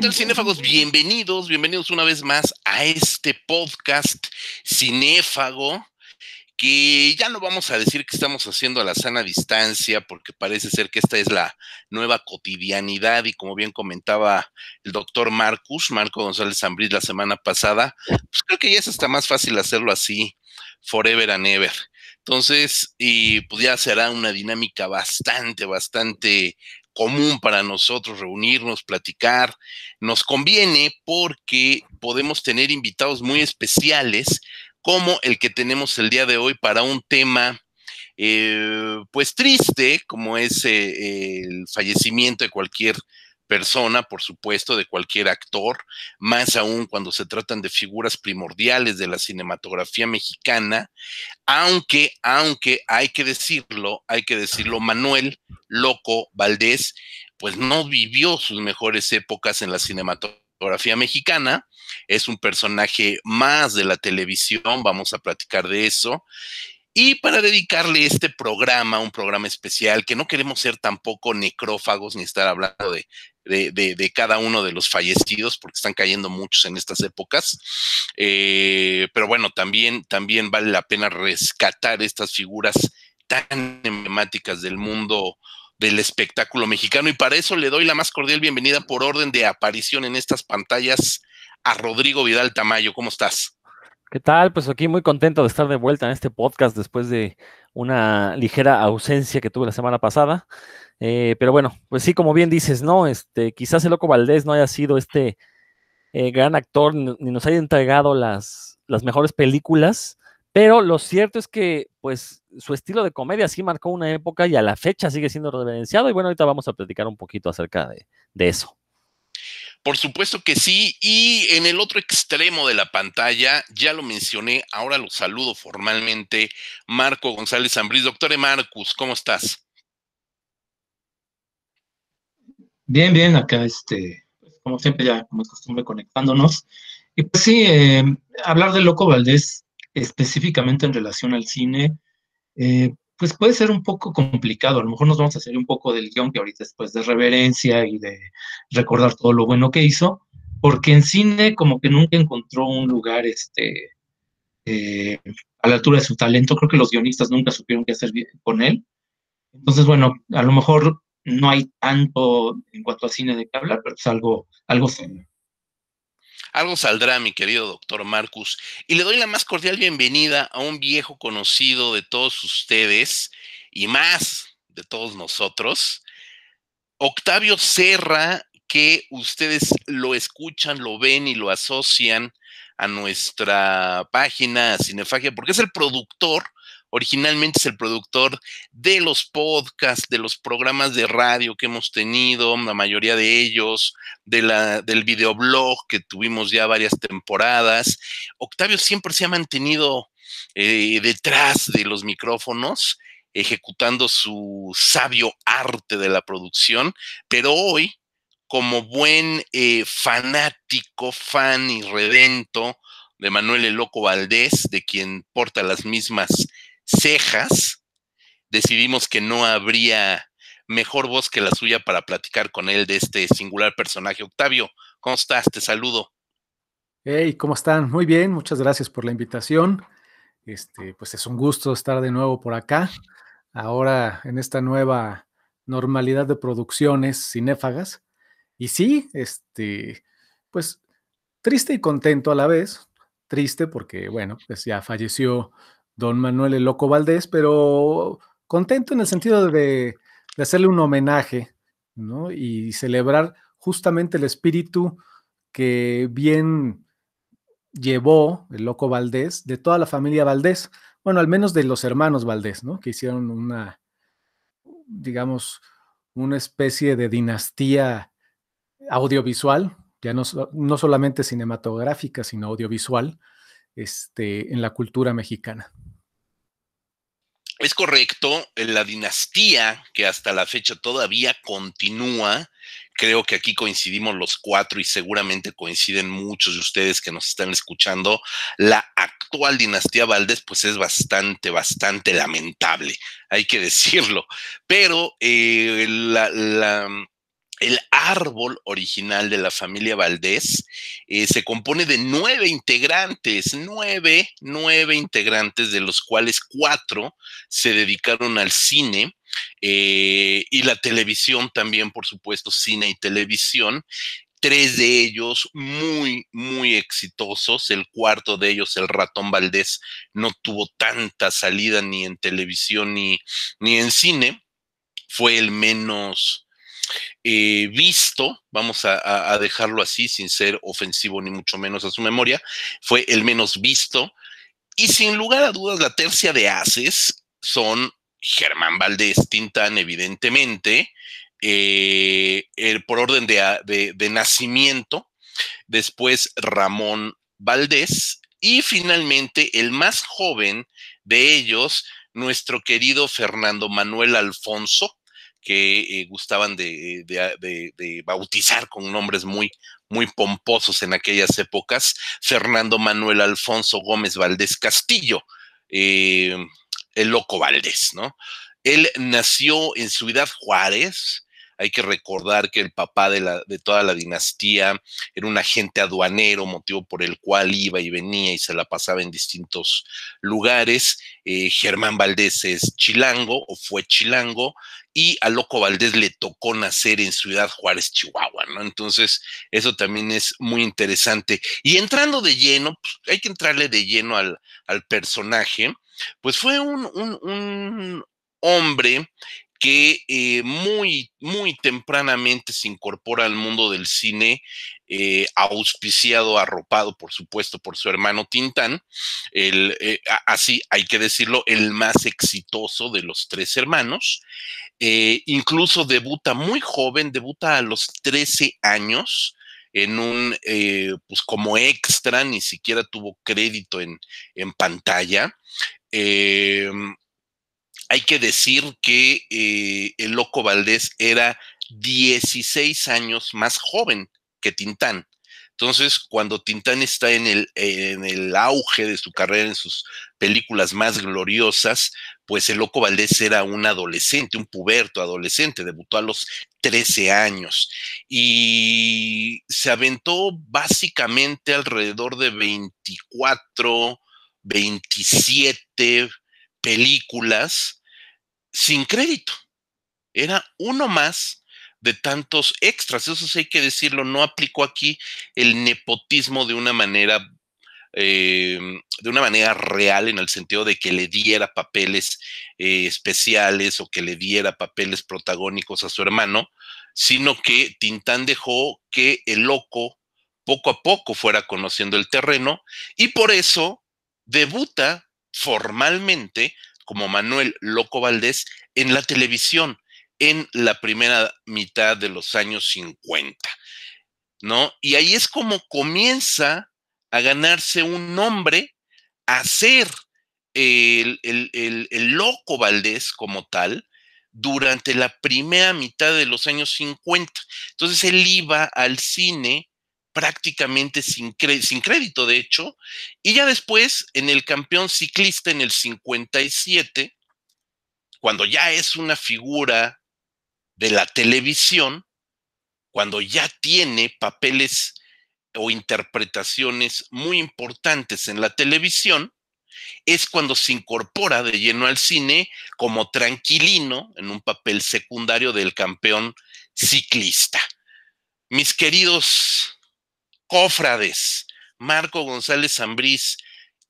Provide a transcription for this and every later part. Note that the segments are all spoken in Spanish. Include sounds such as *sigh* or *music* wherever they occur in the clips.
¿Qué cinéfagos? Bienvenidos, bienvenidos una vez más a este podcast cinéfago que ya no vamos a decir que estamos haciendo a la sana distancia, porque parece ser que esta es la nueva cotidianidad y como bien comentaba el doctor Marcus, Marco González Zambriz la semana pasada, pues creo que ya es hasta más fácil hacerlo así, forever and ever. Entonces, y pues ya será una dinámica bastante, bastante común para nosotros reunirnos, platicar. Nos conviene porque podemos tener invitados muy especiales como el que tenemos el día de hoy para un tema eh, pues triste, como es eh, el fallecimiento de cualquier persona, por supuesto, de cualquier actor, más aún cuando se tratan de figuras primordiales de la cinematografía mexicana, aunque, aunque hay que decirlo, hay que decirlo, Manuel Loco Valdés, pues no vivió sus mejores épocas en la cinematografía mexicana, es un personaje más de la televisión, vamos a platicar de eso. Y para dedicarle este programa, un programa especial, que no queremos ser tampoco necrófagos ni estar hablando de, de, cada uno de los fallecidos, porque están cayendo muchos en estas épocas. Eh, pero bueno, también, también vale la pena rescatar estas figuras tan emblemáticas del mundo del espectáculo mexicano y para eso le doy la más cordial bienvenida por orden de aparición en estas pantallas a Rodrigo Vidal Tamayo. ¿Cómo estás? ¿Qué tal? Pues aquí muy contento de estar de vuelta en este podcast después de una ligera ausencia que tuve la semana pasada. Eh, pero bueno, pues sí, como bien dices, ¿no? Este, quizás el Loco Valdés no haya sido este eh, gran actor ni nos haya entregado las, las mejores películas, pero lo cierto es que, pues, su estilo de comedia sí marcó una época y a la fecha sigue siendo reverenciado. Y bueno, ahorita vamos a platicar un poquito acerca de, de eso. Por supuesto que sí. Y en el otro extremo de la pantalla, ya lo mencioné, ahora lo saludo formalmente, Marco González Zambriz. Doctor Marcus, ¿cómo estás? Bien, bien, acá este, pues, como siempre ya como es costumbre conectándonos. Y pues sí, eh, hablar de Loco Valdés específicamente en relación al cine, eh, pues puede ser un poco complicado. A lo mejor nos vamos a hacer un poco del guion que ahorita después de reverencia y de recordar todo lo bueno que hizo, porque en cine como que nunca encontró un lugar este, eh, a la altura de su talento. Creo que los guionistas nunca supieron qué hacer con él. Entonces, bueno, a lo mejor no hay tanto en cuanto a cine de que hablar, pero es algo, algo serio. Algo saldrá, mi querido doctor Marcus. Y le doy la más cordial bienvenida a un viejo conocido de todos ustedes y más de todos nosotros, Octavio Serra, que ustedes lo escuchan, lo ven y lo asocian a nuestra página Cinefagia, porque es el productor originalmente es el productor de los podcasts, de los programas de radio que hemos tenido, la mayoría de ellos, del videoblog que tuvimos ya varias temporadas. Octavio siempre se ha mantenido eh, detrás de los micrófonos, ejecutando su sabio arte de la producción, pero hoy, como buen eh, fanático, fan y redento de Manuel el Loco Valdés, de quien porta las mismas cejas, decidimos que no habría mejor voz que la suya para platicar con él de este singular personaje. Octavio, ¿cómo estás? Te saludo. Hey, ¿cómo están? Muy bien, muchas gracias por la invitación. Este, pues es un gusto estar de nuevo por acá, ahora en esta nueva normalidad de producciones cinéfagas. Y sí, este, pues triste y contento a la vez. Triste porque, bueno, pues ya falleció don Manuel el Loco Valdés, pero contento en el sentido de, hacerle un homenaje, ¿no? Y celebrar justamente el espíritu que bien llevó el Loco Valdés de toda la familia Valdés, bueno, al menos de los hermanos Valdés, ¿no? Que hicieron una, digamos, una especie de dinastía audiovisual, ya no, no solamente cinematográfica, sino audiovisual, este, en la cultura mexicana. Es correcto, la dinastía que hasta la fecha todavía continúa, creo que aquí coincidimos los cuatro y seguramente coinciden muchos de ustedes que nos están escuchando, la actual dinastía Valdés pues es bastante, bastante lamentable, hay que *laughs* decirlo, pero eh, la, el árbol original de la familia Valdés eh, se compone de nueve integrantes, nueve, nueve integrantes, de los cuales cuatro se dedicaron al cine eh, y la televisión también, por supuesto, cine y televisión. Tres de ellos muy, muy exitosos. El cuarto de ellos, el ratón Valdés, no tuvo tanta salida ni en televisión ni, ni en cine. Fue el menos, eh, visto, vamos a, dejarlo así, sin ser ofensivo ni mucho menos a su memoria, fue el menos visto. Y sin lugar a dudas, la tercia de haces son Germán Valdés Tintán, evidentemente, eh, por orden de, de nacimiento, después Ramón Valdés y finalmente el más joven de ellos, nuestro querido Fernando Manuel Alfonso, que eh, gustaban de, bautizar con nombres muy, muy pomposos en aquellas épocas, Fernando Manuel Alfonso Gómez Valdés Castillo, eh, el loco Valdés, ¿no? Él nació en Ciudad Juárez, hay que recordar que el papá de, toda la dinastía era un agente aduanero, motivo por el cual iba y venía y se la pasaba en distintos lugares. Eh, Germán Valdés es chilango o fue chilango y a Loco Valdés le tocó nacer en Ciudad Juárez, Chihuahua, ¿no? Entonces, eso también es muy interesante. Y entrando de lleno, pues, hay que entrarle de lleno al, al personaje, pues fue un, un, un hombre que eh, muy, muy tempranamente se incorpora al mundo del cine, eh, auspiciado, arropado, por supuesto, por su hermano Tintán, el, eh, así hay que decirlo, el más exitoso de los tres hermanos. incluso debuta muy joven, debuta a los 13 años en un, pues como extra, ni siquiera tuvo crédito en, en pantalla hay que decir que eh, el Loco Valdés era 16 años más joven que Tintán. Entonces, cuando Tintán está en el, en el auge de su carrera, en sus películas más gloriosas, pues el Loco Valdés era un adolescente, un puberto adolescente, debutó a los 13 años y se aventó básicamente alrededor de 24, 27 películas sin crédito. Era uno más de tantos extras. Eso sí hay que decirlo, no aplicó aquí el nepotismo de una manera, em, de una manera real, en el sentido de que le diera papeles eh, especiales o que le diera papeles protagónicos a su hermano, sino que Tintán dejó que el loco poco a poco fuera conociendo el terreno y por eso debuta formalmente como Manuel Loco Valdés en la televisión en la primera mitad de los años 50, ¿no? Y ahí es como comienza a ganarse un nombre, a ser el, el, Loco Valdés como tal, durante la primera mitad de los años 50. Entonces él iba al cine prácticamente sin, crédito, de hecho, y ya después en el campeón ciclista en el 57, cuando ya es una figura de la televisión, cuando ya tiene papeles o interpretaciones muy importantes en la televisión, es cuando se incorpora de lleno al cine como tranquilino en un papel secundario del campeón ciclista. Mis queridos Cofrades, Marco González Zambriz,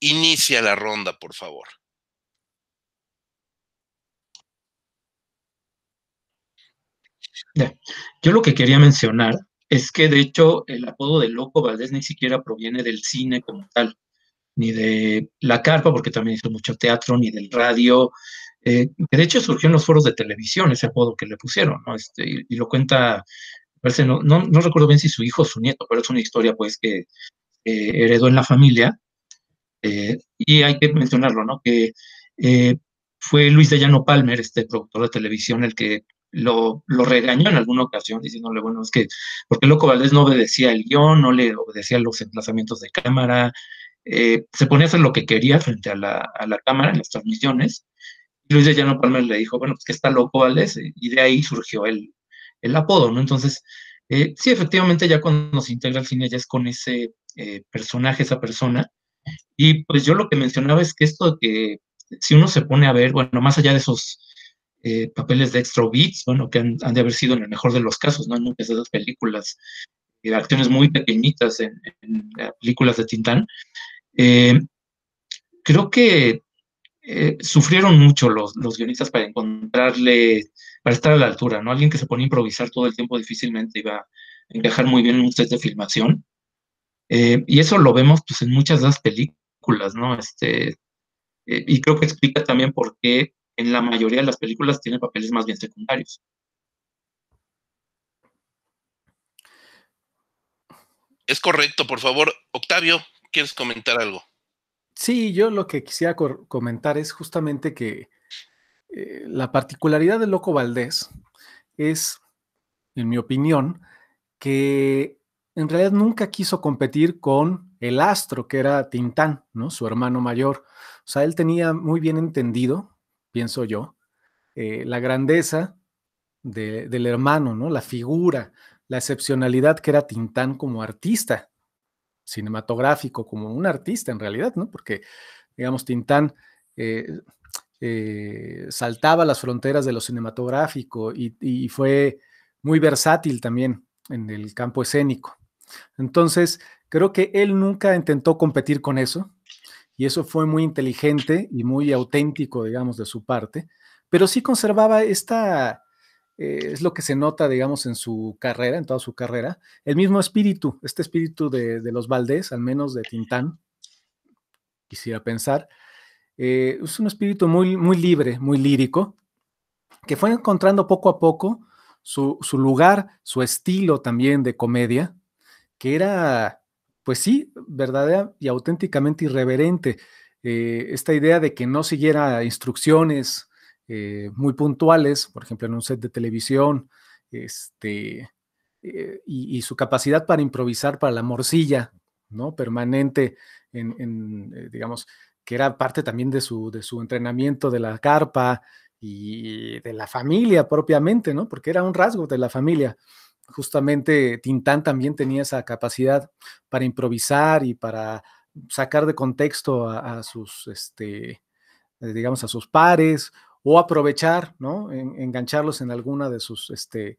inicia la ronda, por favor. Yo lo que quería mencionar es que de hecho el apodo de Loco Valdés ni siquiera proviene del cine como tal, ni de la carpa, porque también hizo mucho teatro, ni del radio, eh, de hecho surgió en los foros de televisión ese apodo que le pusieron, ¿no? Este, y, lo cuenta no, no, recuerdo bien si su hijo o su nieto, pero es una historia pues que heredó en la familia. Eh, y hay que mencionarlo, ¿no? Que eh, fue Luis de Llano Palmer, este productor de televisión, el que lo, lo, regañó en alguna ocasión, diciéndole, bueno, es que, porque Loco Valdés no obedecía el guion, no le obedecía los emplazamientos de cámara, eh, se ponía a hacer lo que quería frente a la, a la cámara en las transmisiones. Luis de Llano Palmer le dijo, bueno, pues que está loco Valdés, y de ahí surgió el, el apodo, ¿no? Entonces, eh, sí, efectivamente, ya cuando se integra al cine ya es con ese eh, personaje, esa persona. Y pues yo lo que mencionaba es que esto de que si uno se pone a ver, bueno, más allá de esos eh, papeles de extra beats, bueno, que han, de haber sido en el mejor de los casos, ¿no? En muchas de esas películas, de acciones muy pequeñitas en, películas de Tintán, creo que sufrieron mucho los, los guionistas para encontrarle para estar a la altura, ¿no? Alguien que se pone a improvisar todo el tiempo difícilmente iba a encajar muy bien en un set de filmación. Eh, y eso lo vemos pues en muchas de las películas, ¿no? Este, eh, y creo que explica también por qué en la mayoría de las películas tiene papeles más bien secundarios. Es correcto, por favor. Octavio, ¿quieres comentar algo? Sí, yo lo que quisiera comentar es justamente que eh, la particularidad de Loco Valdés es, en mi opinión, que en realidad nunca quiso competir con el astro, que era Tintán, ¿no? Su hermano mayor. O sea, él tenía muy bien entendido, pienso yo, eh, la grandeza del hermano, ¿no? La figura, la excepcionalidad que era Tintán como artista cinematográfico, como un artista en realidad, ¿no? Porque, digamos, Tintán eh, eh, saltaba las fronteras de lo cinematográfico y, fue muy versátil también en el campo escénico. Entonces, creo que él nunca intentó competir con eso y eso fue muy inteligente y muy auténtico, digamos, de su parte, pero sí conservaba esta, eh, es lo que se nota, digamos, en su carrera, en toda su carrera, el mismo espíritu, este espíritu de, de los Valdés, al menos de Tintán, quisiera pensar, eh, es un espíritu muy, muy libre, muy lírico, que fue encontrando poco a poco su, lugar, su estilo también de comedia, que era, pues sí, verdadera y auténticamente irreverente. Eh, esta idea de que no siguiera instrucciones eh, muy puntuales, por ejemplo, en un set de televisión, este, y, su capacidad para improvisar para la morcilla, ¿no? Permanente en digamos, que era parte también de su, de su entrenamiento de la carpa y de la familia propiamente, ¿no? Porque era un rasgo de la familia. Justamente Tintán también tenía esa capacidad para improvisar y para sacar de contexto a, sus, este, eh, digamos, a sus pares o aprovechar, ¿no? engancharlos en alguna de sus, este,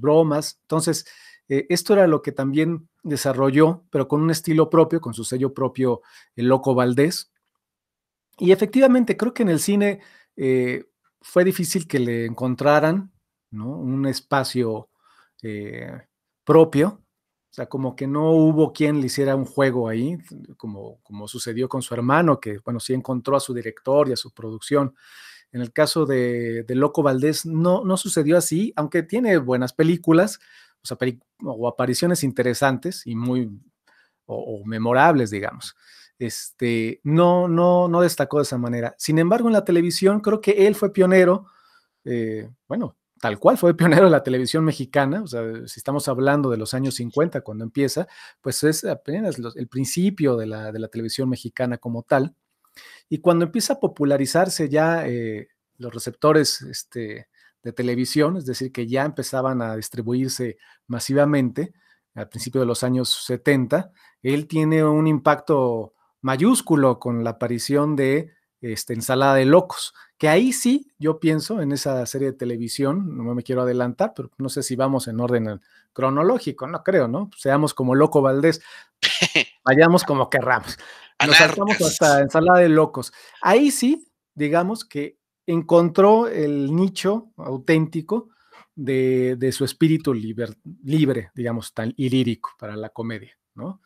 bromas. Entonces, eh, esto era lo que también desarrolló, pero con un estilo propio, con su sello propio, el Loco Valdés, y efectivamente, creo que en el cine eh, fue difícil que le encontraran un espacio eh, propio. O sea, como que no hubo quien le hiciera un juego ahí, como, como sucedió con su hermano, que, bueno, sí encontró a su director y a su producción. En el caso de, Loco Valdés no, no sucedió así, aunque tiene buenas películas o, apariciones interesantes y muy o memorables, digamos este, no, no, no destacó de esa manera. Sin embargo, en la televisión creo que él fue pionero, eh, bueno, tal cual fue *laughs* pionero en la televisión mexicana, o sea, si estamos hablando de los años 50 cuando empieza, pues es apenas el principio de la, de la, televisión mexicana como tal. Y cuando empieza a popularizarse ya eh, los receptores este, de televisión, es decir, que ya empezaban a distribuirse masivamente al principio de los años 70, él tiene un impacto mayúsculo con la aparición de este, Ensalada de Locos, que ahí sí, yo pienso en esa serie de televisión, no me quiero adelantar, pero no sé si vamos en orden cronológico, no creo, ¿no? Seamos como Loco Valdés, vayamos como querramos. Nos saltamos *laughs* hasta Ensalada de Locos. Ahí sí, digamos que encontró el nicho auténtico de, de su espíritu libre, digamos, tan, y lírico para la comedia, ¿no?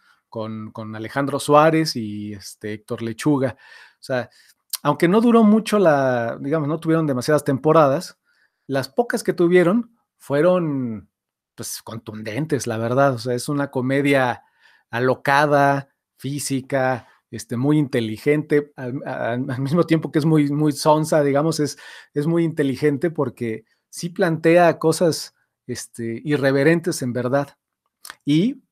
con, Alejandro Suárez y este, Héctor Lechuga. O sea, aunque no duró mucho la, digamos, no tuvieron demasiadas temporadas, las pocas que tuvieron fueron, pues, contundentes, la verdad. O sea, es una comedia alocada, física, este, muy inteligente, al, mismo tiempo que es muy, muy sonsa, digamos, es, es muy inteligente porque sí plantea cosas este, irreverentes en verdad. Y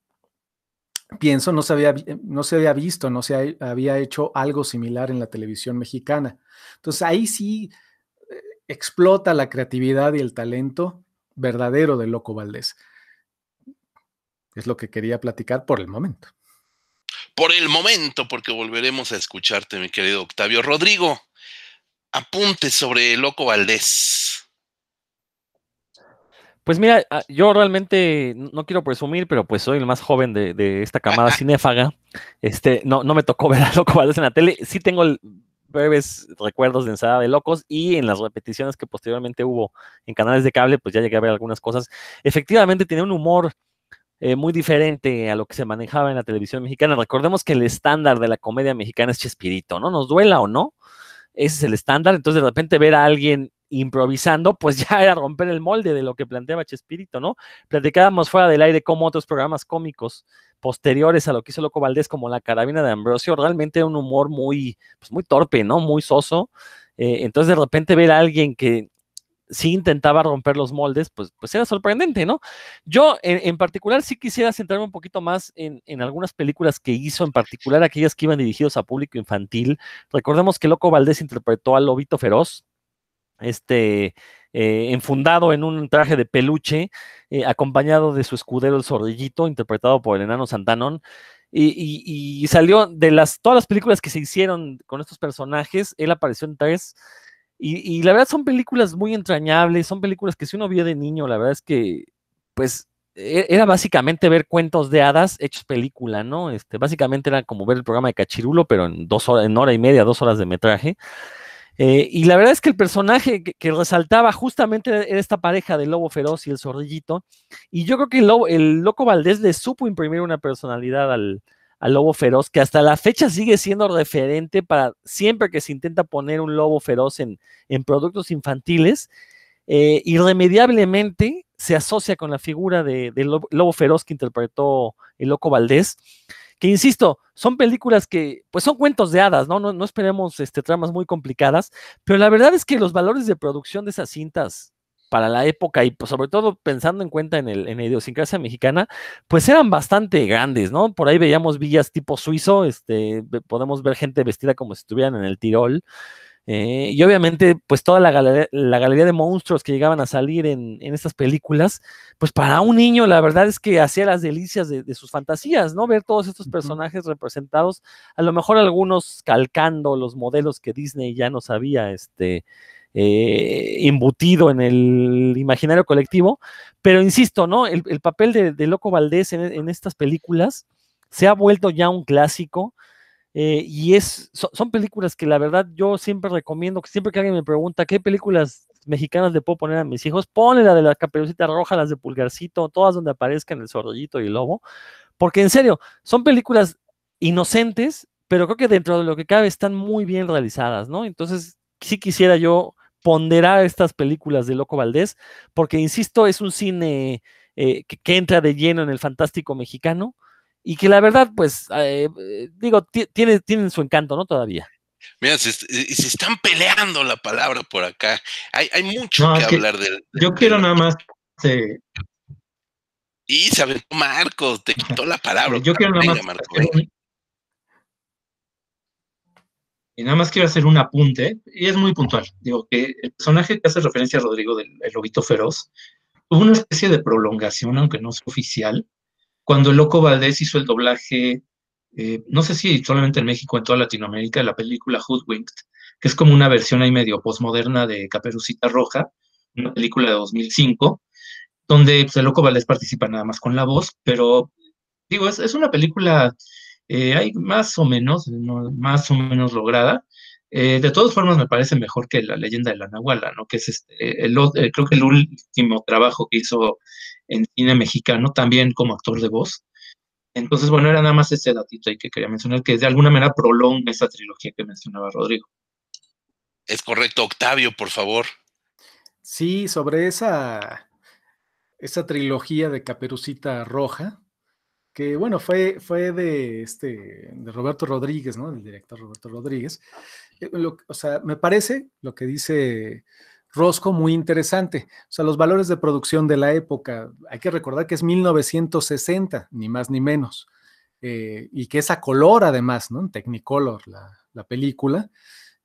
pienso, no se había, no se había visto, no se había hecho algo similar en la televisión mexicana. Entonces ahí sí eh, explota la creatividad y el talento verdadero de Loco Valdés. Es lo que quería platicar por el momento. Por el momento, porque volveremos a escucharte, mi querido Octavio. Rodrigo, apunte sobre Loco Valdés. Pues mira, ah, yo realmente no quiero presumir, pero pues soy el más joven de, esta camada *laughs* cinéfaga. Este, no, no me tocó ver a Loco Valdés en la tele. Sí tengo breves recuerdos de Ensalada de Locos y en las repeticiones que posteriormente hubo en canales de cable, pues ya llegué a ver algunas cosas. Efectivamente, tenía un humor eh, muy diferente a lo que se manejaba en la televisión mexicana. Recordemos que el estándar de la comedia mexicana es Chespirito, ¿no? Nos duela o no, ese es el estándar. Entonces, de repente ver a alguien improvisando, pues *laughs* ya era romper el molde de lo que planteaba Chespirito, ¿no? Platicábamos fuera del aire como otros programas cómicos posteriores a lo que hizo Loco Valdés, como La Carabina de Ambrosio, realmente era un humor muy, pues muy torpe, ¿no? Muy soso. Eh, entonces, de repente ver a alguien que sí intentaba romper los moldes, pues, pues era sorprendente, ¿no? Yo en, particular sí quisiera centrarme un poquito más en, en, algunas películas que hizo, en particular aquellas que iban dirigidos a público infantil. Recordemos que Loco Valdés interpretó al Lobito Feroz, este, eh, enfundado en un traje de peluche, eh, acompañado de su escudero el zorrillito, interpretado por el enano Santanón. Y, salió de las todas las películas que se hicieron con estos personajes, él apareció en tres. Y, la verdad son películas muy entrañables, son películas que si uno vio de niño, la verdad es que, pues, e, era básicamente ver cuentos de hadas hechos película, ¿no? Este, básicamente era como ver el programa de Cachirulo, pero en dos horas, en hora y media, dos horas de metraje. Eh, y la verdad es que el personaje que, resaltaba justamente era esta pareja del lobo feroz y el zorrillito. Y yo creo que el, el loco Valdés le supo imprimir una personalidad al, lobo feroz, que hasta la fecha sigue siendo referente para siempre que se intenta poner un lobo feroz en, productos infantiles. Eh, irremediablemente se asocia con la figura del de lobo feroz que interpretó el loco Valdés que insisto, son películas que, pues son cuentos de hadas, ¿no? No, no esperemos este, tramas muy complicadas, pero la verdad es que los valores de producción de esas cintas para la época y pues, sobre todo pensando en cuenta en, el, en la idiosincrasia mexicana, pues eran bastante grandes, ¿no? Por ahí veíamos villas tipo suizo, este, podemos ver gente vestida como si estuvieran en el Tirol, eh, y obviamente, pues toda la galería, de monstruos que llegaban a salir en, estas películas, pues para un niño la verdad es que hacía las delicias de, sus fantasías, ¿no? Ver todos estos personajes representados, a lo mejor algunos calcando los modelos que Disney ya nos había este, eh, embutido en el imaginario colectivo, pero insisto, ¿no? El, papel de, Loco Valdés en estas películas se ha vuelto ya un clásico eh, y es, son películas que la verdad yo siempre recomiendo, que siempre que alguien me pregunta qué películas mexicanas le puedo poner a mis hijos, ponle la de la caperucita roja, las de Pulgarcito, todas donde aparezcan el zorrollito y el lobo, porque en serio, son películas inocentes, pero creo que dentro de lo que cabe están muy bien realizadas, ¿no? Entonces, sí quisiera yo ponderar estas películas de Loco Valdés, porque insisto, es un cine eh, que, entra de lleno en el fantástico mexicano, y que la verdad, pues, eh, eh, digo, tiene, tienen su encanto, ¿no? Todavía. Mira, se, se, están peleando la palabra por acá. Hay, hay mucho que, hablar de, Yo quiero nada más. Y se aventó Marcos, te quitó la palabra. Yo quiero nada más. Y nada más quiero hacer un apunte, y es muy puntual. Digo que el personaje que hace referencia a Rodrigo del lobito feroz tuvo una especie de prolongación, aunque no es oficial, cuando el Loco Valdés hizo el doblaje, eh, no sé si solamente en México, en toda Latinoamérica, de la película Hoodwinked, que es como una versión ahí medio postmoderna de Caperucita Roja, una película de 2005, donde pues, el Loco Valdés participa nada más con la voz, pero digo, es, una película, eh, hay más o menos, más o menos lograda. Eh, de todas formas, me parece mejor que la leyenda de la Nahuala, ¿no? Que es este, el, creo que el último trabajo que hizo en cine mexicano, también como actor de voz. Entonces, bueno, era nada más ese datito ahí que quería mencionar, que de alguna manera prolonga esa trilogía que mencionaba Rodrigo. Es correcto, Octavio, por favor. Sí, sobre esa, esa trilogía de Caperucita Roja, que bueno, fue, fue de, este, de Roberto Rodríguez, ¿no? El director Roberto Rodríguez. Eh, o sea, me parece lo que dice Rosco muy interesante. O sea, los valores de producción de la época, hay que recordar que es 1960, ni más ni menos, eh, y que es a color además, ¿no? En Technicolor la, película.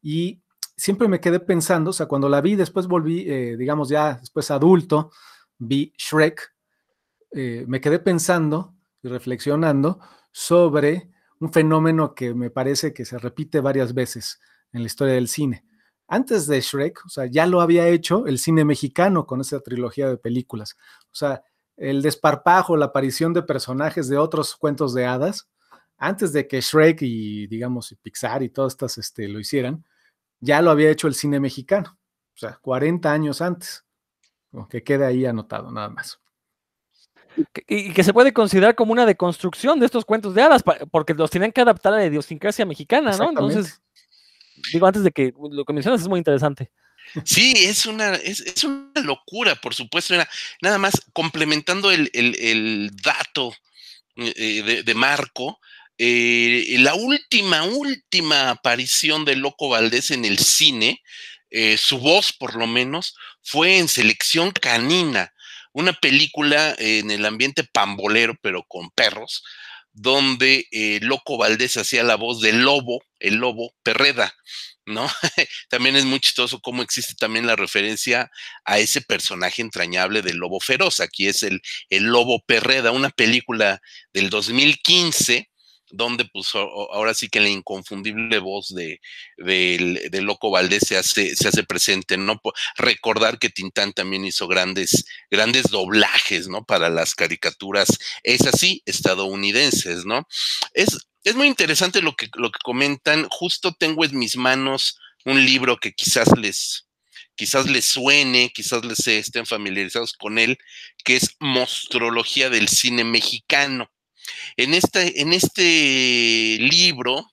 Y siempre me quedé pensando, o sea, cuando la vi, después volví, eh, digamos ya después adulto, vi Shrek, me quedé pensando y reflexionando sobre un fenómeno que me parece que se repite varias veces en la historia del cine. Antes de Shrek, o sea, ya lo había hecho el cine mexicano con esa trilogía de películas. O sea, el desparpajo, la aparición de personajes de otros cuentos de hadas, antes de que Shrek y, digamos, Pixar y todas estas este, lo hicieran, ya lo había hecho el cine mexicano. O sea, 40 años antes. Que quede ahí anotado, nada más y que se puede considerar como una deconstrucción de estos cuentos de hadas, porque los tienen que adaptar a la idiosincrasia mexicana, ¿no? Entonces, digo, antes de que lo que mencionas es muy interesante. Sí, es una, es, una locura, por supuesto. nada más complementando el, dato eh, de, Marco, eh, la última, última aparición de Loco Valdés en el cine, eh, su voz por lo menos, fue en Selección Canina, una película en el ambiente pambolero, pero con perros, donde eh, Loco Valdés hacía la voz del lobo, el lobo Perreda, ¿no? *laughs* también es muy chistoso cómo existe también la referencia a ese personaje entrañable del lobo feroz. Aquí es el, el lobo Perreda, una película del 2015 donde pues ahora sí que la inconfundible voz de, de, Loco Valdés se hace, se hace presente, ¿no? Recordar que Tintán también hizo grandes, grandes doblajes, ¿no? Para las caricaturas, es así, estadounidenses, ¿no? Es, es muy interesante lo que, lo que comentan. Justo tengo en mis manos un libro que quizás les, quizás les suene, quizás les estén familiarizados con él, que es Mostrología del Cine Mexicano. En este, en este libro,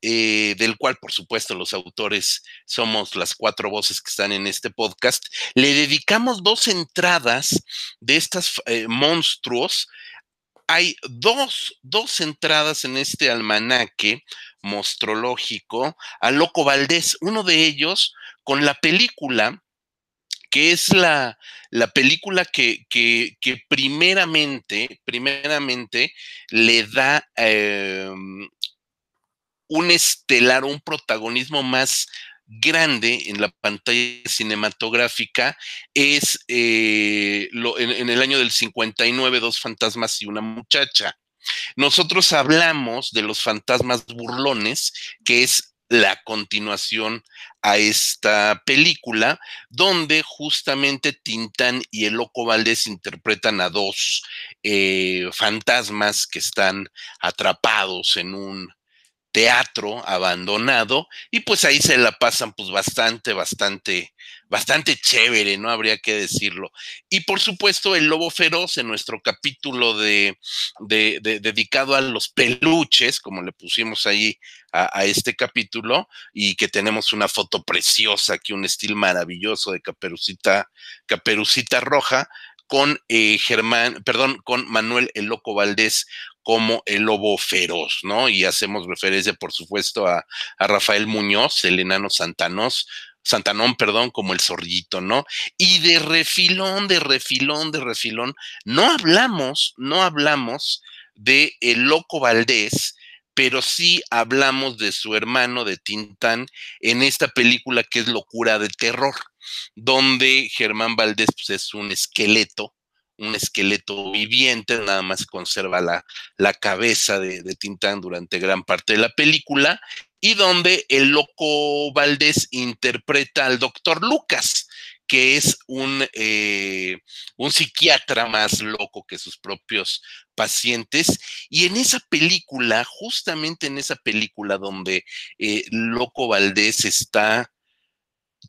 eh, del cual por supuesto los autores somos las cuatro voces que están en este podcast, le dedicamos dos entradas de estos eh, monstruos. Hay dos, dos entradas en este almanaque monstrológico a Loco Valdés, uno de ellos con la película que es la, película que, primeramente, primeramente le da em, un estelar, un protagonismo más grande en la pantalla cinematográfica es eh, en, en, el año del 59, Dos fantasmas y una muchacha. Nosotros hablamos de los fantasmas burlones, que es la continuación a esta película, donde justamente Tintán y el Loco Valdés interpretan a dos eh, fantasmas que están atrapados en un teatro abandonado y pues ahí se la pasan pues bastante, bastante, bastante chévere, ¿no? Habría que decirlo. Y por supuesto el lobo feroz en nuestro capítulo de, de, dedicado a los peluches, como le pusimos ahí a, este capítulo y que tenemos una foto preciosa aquí, un estilo maravilloso de Caperucita, Caperucita Roja con eh, perdón, con Manuel el Loco Valdés como el lobo feroz, ¿no? Y hacemos referencia, por supuesto, a, Rafael Muñoz, el enano Santanós, Santanón, perdón, como el zorrito, ¿no? Y de refilón, de refilón, de refilón, no hablamos, no hablamos de el loco Valdés, pero sí hablamos de su hermano de Tintán en esta película que es Locura de Terror, donde Germán Valdés pues, es un esqueleto un esqueleto viviente, nada más conserva la, la cabeza de, Tintán durante gran parte de la película, y donde el loco Valdés interpreta al doctor Lucas, que es un, eh, un psiquiatra más loco que sus propios pacientes. Y en esa película, justamente en esa película donde eh, Loco Valdés está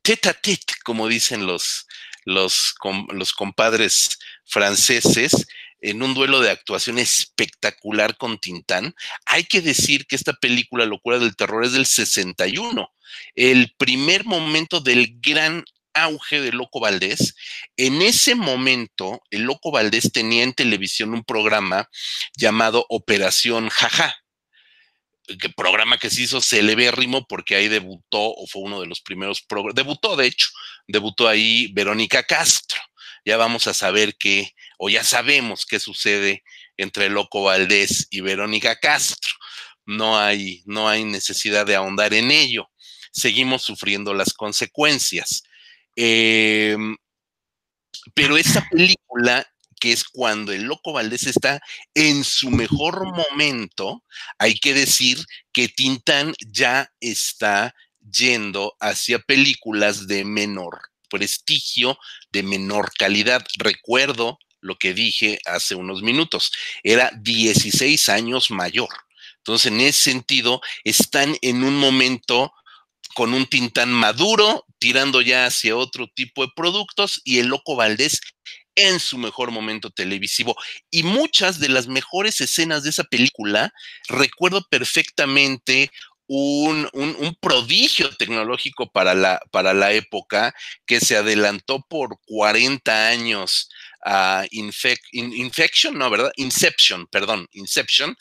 tete a tete, como dicen los, los, los compadres franceses en un duelo de actuación espectacular con Tintán. Hay que decir que esta película, Locura del Terror, es del 61, el primer momento del gran auge de Loco Valdés. En ese momento, el Loco Valdés tenía en televisión un programa llamado Operación Jaja programa que se hizo celebérrimo porque ahí debutó o fue uno de los primeros programas, debutó de hecho, debutó ahí Verónica Castro. Ya vamos a saber qué, o ya sabemos qué sucede entre Loco Valdés y Verónica Castro. No hay, no hay necesidad de ahondar en ello. Seguimos sufriendo las consecuencias. Em, pero esta película que es cuando el Loco Valdés está en su mejor momento, hay que decir que Tintán ya está yendo hacia películas de menor prestigio, de menor calidad. Recuerdo lo que dije hace unos minutos, era 16 años mayor. Entonces, en ese sentido, están en un momento con un Tintán maduro, tirando ya hacia otro tipo de productos, y el Loco Valdés en su mejor momento televisivo. Y muchas de las mejores escenas de esa película, recuerdo perfectamente un, prodigio tecnológico para la, para la época que se adelantó por 40 años a Infection, no, ¿verdad? Inception, perdón, Inception,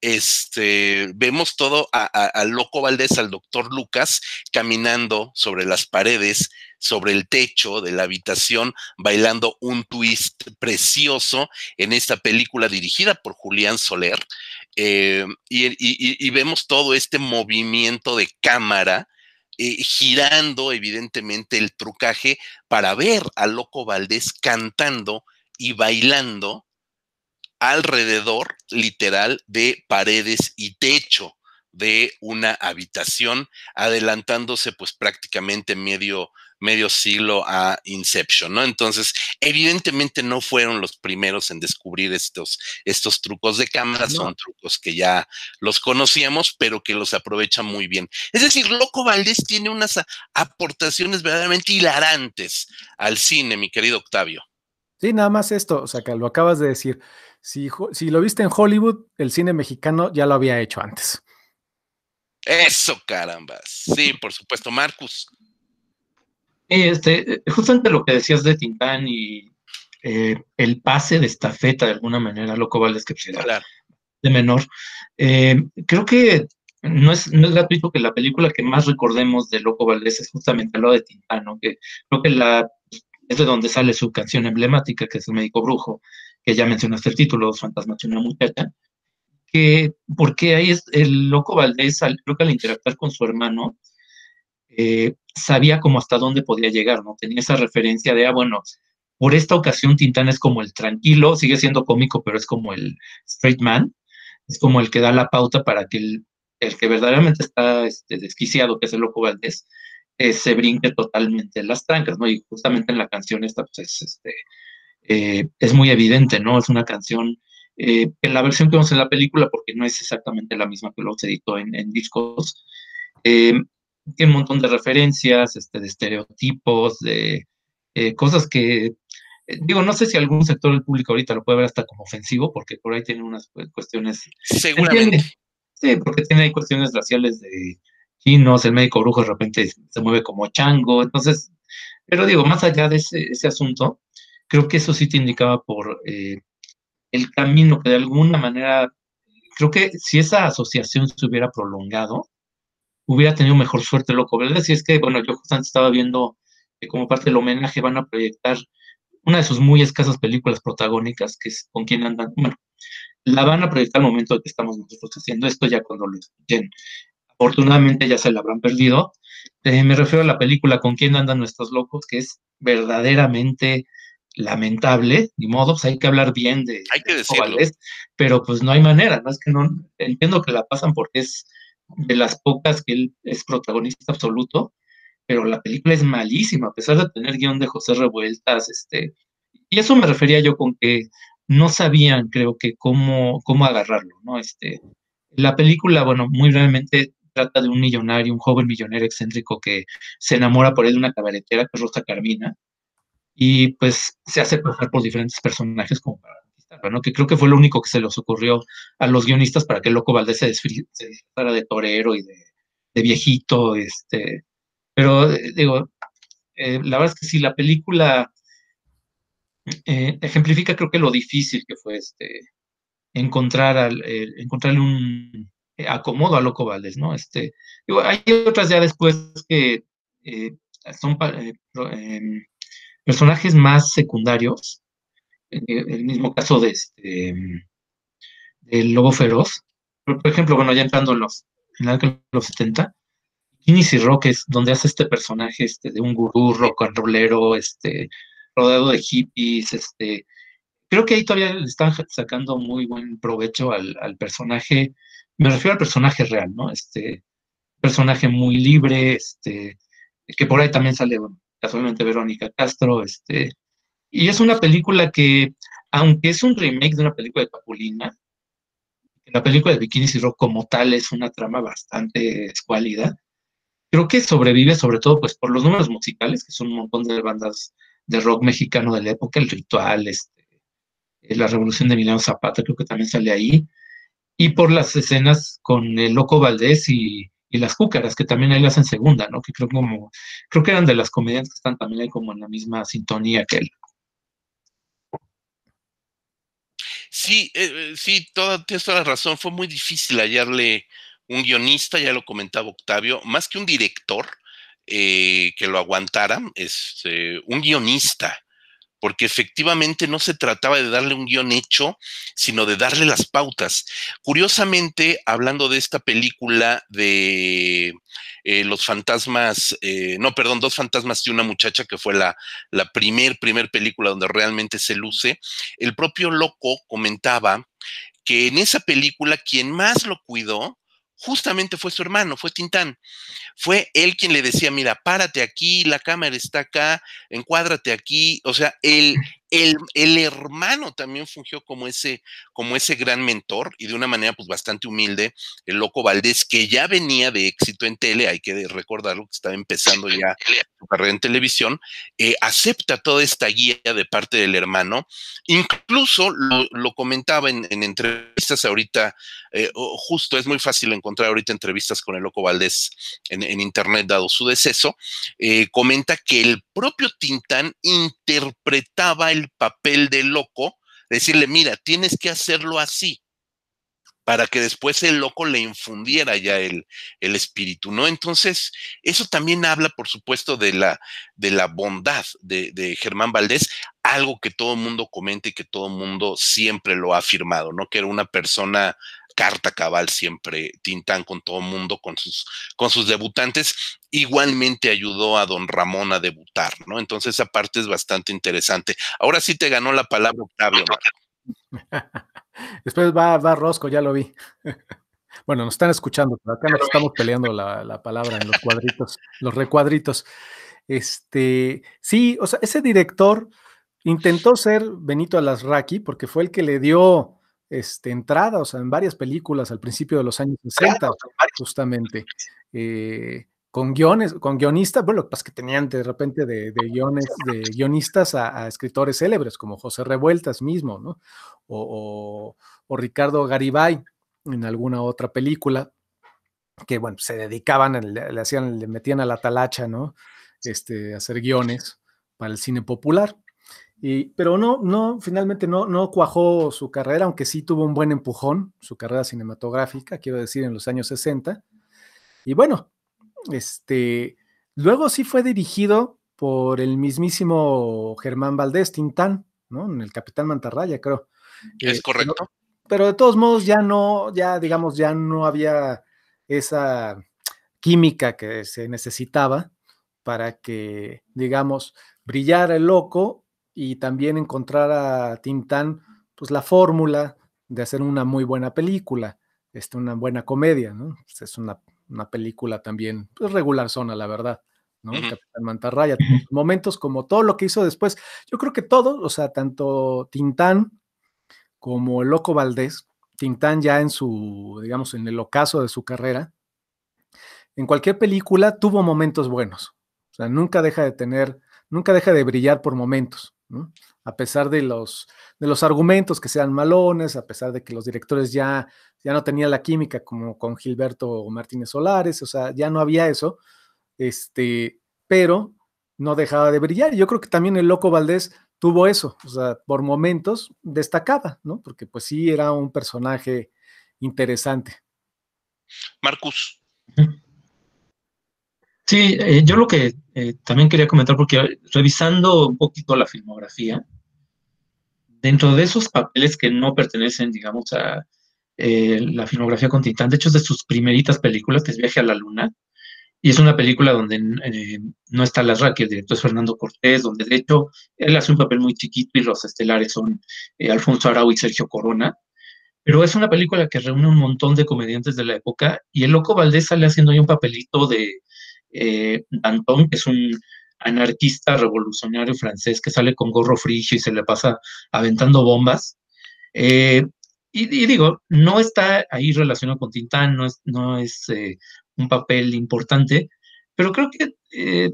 este, vemos todo al Loco Valdés, al doctor Lucas, caminando sobre las paredes, sobre el techo de la habitación, bailando un twist precioso en esta película dirigida por Julián Soler. Eh, y, vemos todo este movimiento de cámara. Eh, girando evidentemente el trucaje para ver a Loco Valdés cantando y bailando alrededor literal de paredes y techo de una habitación, adelantándose pues prácticamente medio, medio siglo a Inception, ¿no? Entonces, evidentemente no fueron los primeros en descubrir estos, estos trucos de cámara, son trucos que ya los conocíamos, pero que los aprovechan muy bien. Es decir, Loco Valdés tiene unas aportaciones verdaderamente hilarantes al cine, mi querido Octavio. Sí, nada más esto, o sea, que lo acabas de decir. Si, si lo viste en Hollywood, el cine mexicano ya lo había hecho antes. Eso, caramba. Sí, por supuesto, Marcus. Este, justamente lo que decías de Tintán y eh, el pase de estafeta de alguna manera, Loco Valdés, que pues de menor. Eh, creo que no es, no es gratuito que la película que más recordemos de Loco Valdés es justamente lo de Tintán, ¿no? Que creo que la es de donde sale su canción emblemática, que es El médico brujo, que ya mencionaste el título, fantasmas de una muchacha, que porque ahí es el loco Valdés, creo que al interactuar con su hermano, eh, sabía como hasta dónde podía llegar, ¿no? Tenía esa referencia de, ah, bueno, por esta ocasión Tintán es como el tranquilo, sigue siendo cómico, pero es como el straight man, es como el que da la pauta para que el, el que verdaderamente está este, desquiciado, que es el loco Valdés, eh, se brinque totalmente las trancas, ¿no? Y justamente en la canción esta, pues es, este, eh, es muy evidente, ¿no? Es una canción, en la versión que vemos en la película, porque no es exactamente la misma que luego se editó en, discos, tiene un montón de referencias, este, de estereotipos, de cosas que, digo, no sé si algún sector del público ahorita lo puede ver hasta como ofensivo, porque por ahí tiene unas cuestiones... Seguramente. sí, porque tiene ahí cuestiones raciales de chinos, el médico brujo de repente se mueve como chango, entonces, pero digo, más allá de ese, asunto, creo que eso sí te indicaba por eh, el camino que de alguna manera, creo que si esa asociación se hubiera prolongado, hubiera tenido mejor suerte Loco Verde. Si es que, bueno, yo justamente estaba viendo que como parte del homenaje van a proyectar una de sus muy escasas películas protagónicas, que es con quien andan, bueno, la van a proyectar al momento de que estamos nosotros haciendo esto, ya cuando lo escuchen afortunadamente ya se la habrán perdido. Eh, me refiero a la película Con quién andan nuestros locos, que es verdaderamente lamentable, ni modo, hay que hablar bien de, hay que pero pues no hay manera, no es que no, entiendo que la pasan porque es de las pocas que él es protagonista absoluto, pero la película es malísima, a pesar de tener guion de José Revueltas, este, y eso me refería yo con que no sabían, creo que, cómo, cómo agarrarlo, ¿no? Este, la película, bueno, muy realmente trata de un millonario, un joven millonario excéntrico que se enamora por él de una cabaretera que es Rosa Carmina y pues se hace pasar por diferentes personajes como para ¿no? Que creo que fue lo único que se les ocurrió a los guionistas para que Loco Valdés se, disfrazara de torero y de, viejito, este, pero eh, digo, eh, la verdad es que sí, la película eh, ejemplifica creo que lo difícil que fue este encontrar al, encontrarle un, acomodo a Loco Valdés, ¿no? Este, hay otras ya después que son em, personajes más secundarios, el mismo caso de este, del Lobo Feroz, por, ejemplo, bueno, ya entrando en los, en los 70, Guinness y Rock es donde hace este personaje este, de un gurú rock and rollero, este, rodeado de hippies, este, creo que ahí todavía le están sacando muy buen provecho al, personaje, me refiero al personaje real, ¿no? Este personaje muy libre, este, que por ahí también sale, bueno, casualmente Verónica Castro, este, y es una película que, aunque es un remake de una película de Capulina, la película de Bikinis y Rock como tal es una trama bastante escuálida, creo que sobrevive sobre todo pues por los números musicales, que son un montón de bandas de rock mexicano de la época, El Ritual, este, eh, La Revolución de Emiliano Zapata, creo que también sale ahí, y por las escenas con el Loco Valdés y, las Cúcaras, que también ahí las hacen segunda, ¿no? Que creo como, creo que eran de las comediantes que están también ahí como en la misma sintonía que él. Sí, eh, eh, sí, toda, tienes toda la razón. Fue muy difícil hallarle un guionista, ya lo comentaba Octavio, más que un director eh, que lo aguantara, es un guionista porque efectivamente no se trataba de darle un guion hecho, sino de darle las pautas. Curiosamente, hablando de esta película de eh, los fantasmas, eh, no, perdón, dos fantasmas y una muchacha, que fue la, la primer, película donde realmente se luce, el propio loco comentaba que en esa película quien más lo cuidó justamente fue su hermano, fue Tintán. Fue él quien le decía, mira, párate aquí, la cámara está acá, encuádrate aquí. O sea, él, el, hermano también fungió como ese, como ese gran mentor y de una manera pues bastante humilde, el loco Valdés, que ya venía de éxito en tele, hay que recordarlo, que estaba empezando ya su carrera en televisión, eh, acepta toda esta guía de parte del hermano, incluso lo, comentaba en, entrevistas ahorita, eh, justo es muy fácil encontrar ahorita entrevistas con el loco Valdés en, internet dado su deceso, eh, comenta que el propio Tintán interpretaba el papel de loco, decirle, mira, tienes que hacerlo así, para que después el loco le infundiera ya el, el, espíritu, ¿no? Entonces, eso también habla, por supuesto, de la, de la bondad de, de Germán Valdés, algo que todo el mundo comenta y que todo el mundo siempre lo ha afirmado, ¿no? Que era una persona carta cabal siempre Tintán con todo mundo, con sus, con sus debutantes. Igualmente ayudó a don Ramón a debutar, ¿no? Entonces esa parte es bastante interesante. Ahora sí te ganó la palabra Octavio. *laughs* Después va, va Rosco, ya lo vi. *laughs* Bueno, nos están escuchando, pero acá nos estamos peleando la, la, palabra en los cuadritos, los recuadritos. Este, sí, o sea, ese director intentó ser Benito Alasraqui porque fue el que le dio este, entrada, o sea, en varias películas al principio de los años 60, justamente, eh, con guiones, con guionistas, bueno, pues que tenían de repente de, guiones, de guionistas a, escritores célebres, como José Revueltas mismo, ¿no? O, Ricardo Garibay en alguna otra película, que bueno, se dedicaban, le, hacían, le metían a la talacha, ¿no? Este, a hacer guiones para el cine popular pero no, no, finalmente no, no cuajó su carrera, aunque sí tuvo un buen empujón, su carrera cinematográfica, quiero decir, en los años 60. Y bueno, este, luego sí fue dirigido por el mismísimo Germán Valdés Tintán, ¿no? En el Capitán Mantarraya, creo. Es eh, correcto. pero de todos modos ya no, ya digamos, ya no había esa química que se necesitaba para que, digamos, brillara el loco y también encontrar a Tintán, pues la fórmula de hacer una muy buena película, este, una buena comedia, ¿no? Pues, es una, película también pues, regular zona, la verdad, ¿no? Capitán Mantarraya, momentos como todo lo que hizo después. Yo creo que todo, o sea, tanto Tintán como el Loco Valdés, Tintán ya en su, digamos, en el ocaso de su carrera, en cualquier película tuvo momentos buenos. O sea, nunca deja de tener, nunca deja de brillar por momentos. A pesar de los, de los argumentos que sean malones, a pesar de que los directores ya, ya no tenían la química como con Gilberto Martínez Solares, o sea, ya no había eso, este, pero no dejaba de brillar. Yo creo que también el Loco Valdés tuvo eso, o sea, por momentos destacaba, ¿no? Porque pues sí era un personaje interesante. Marcus. *laughs* Sí, eh, yo lo que eh, también quería comentar, porque revisando un poquito la filmografía, dentro de esos papeles que no pertenecen, digamos, a eh, la filmografía con Tintán, de hecho es de sus primeritas películas, que es Viaje a la Luna, y es una película donde no está Larraqui, el director es Fernando Cortés, donde de hecho él hace un papel muy chiquito y los estelares son Alfonso Arau y Sergio Corona. Pero es una película que reúne un montón de comediantes de la época y el Loco Valdés sale haciendo ahí un papelito de eh, Danton, que es un anarquista revolucionario francés que sale con gorro frigio y se le pasa aventando bombas. y, digo, no está ahí relacionado con Tintán, no es, no es un papel importante, pero creo que eh,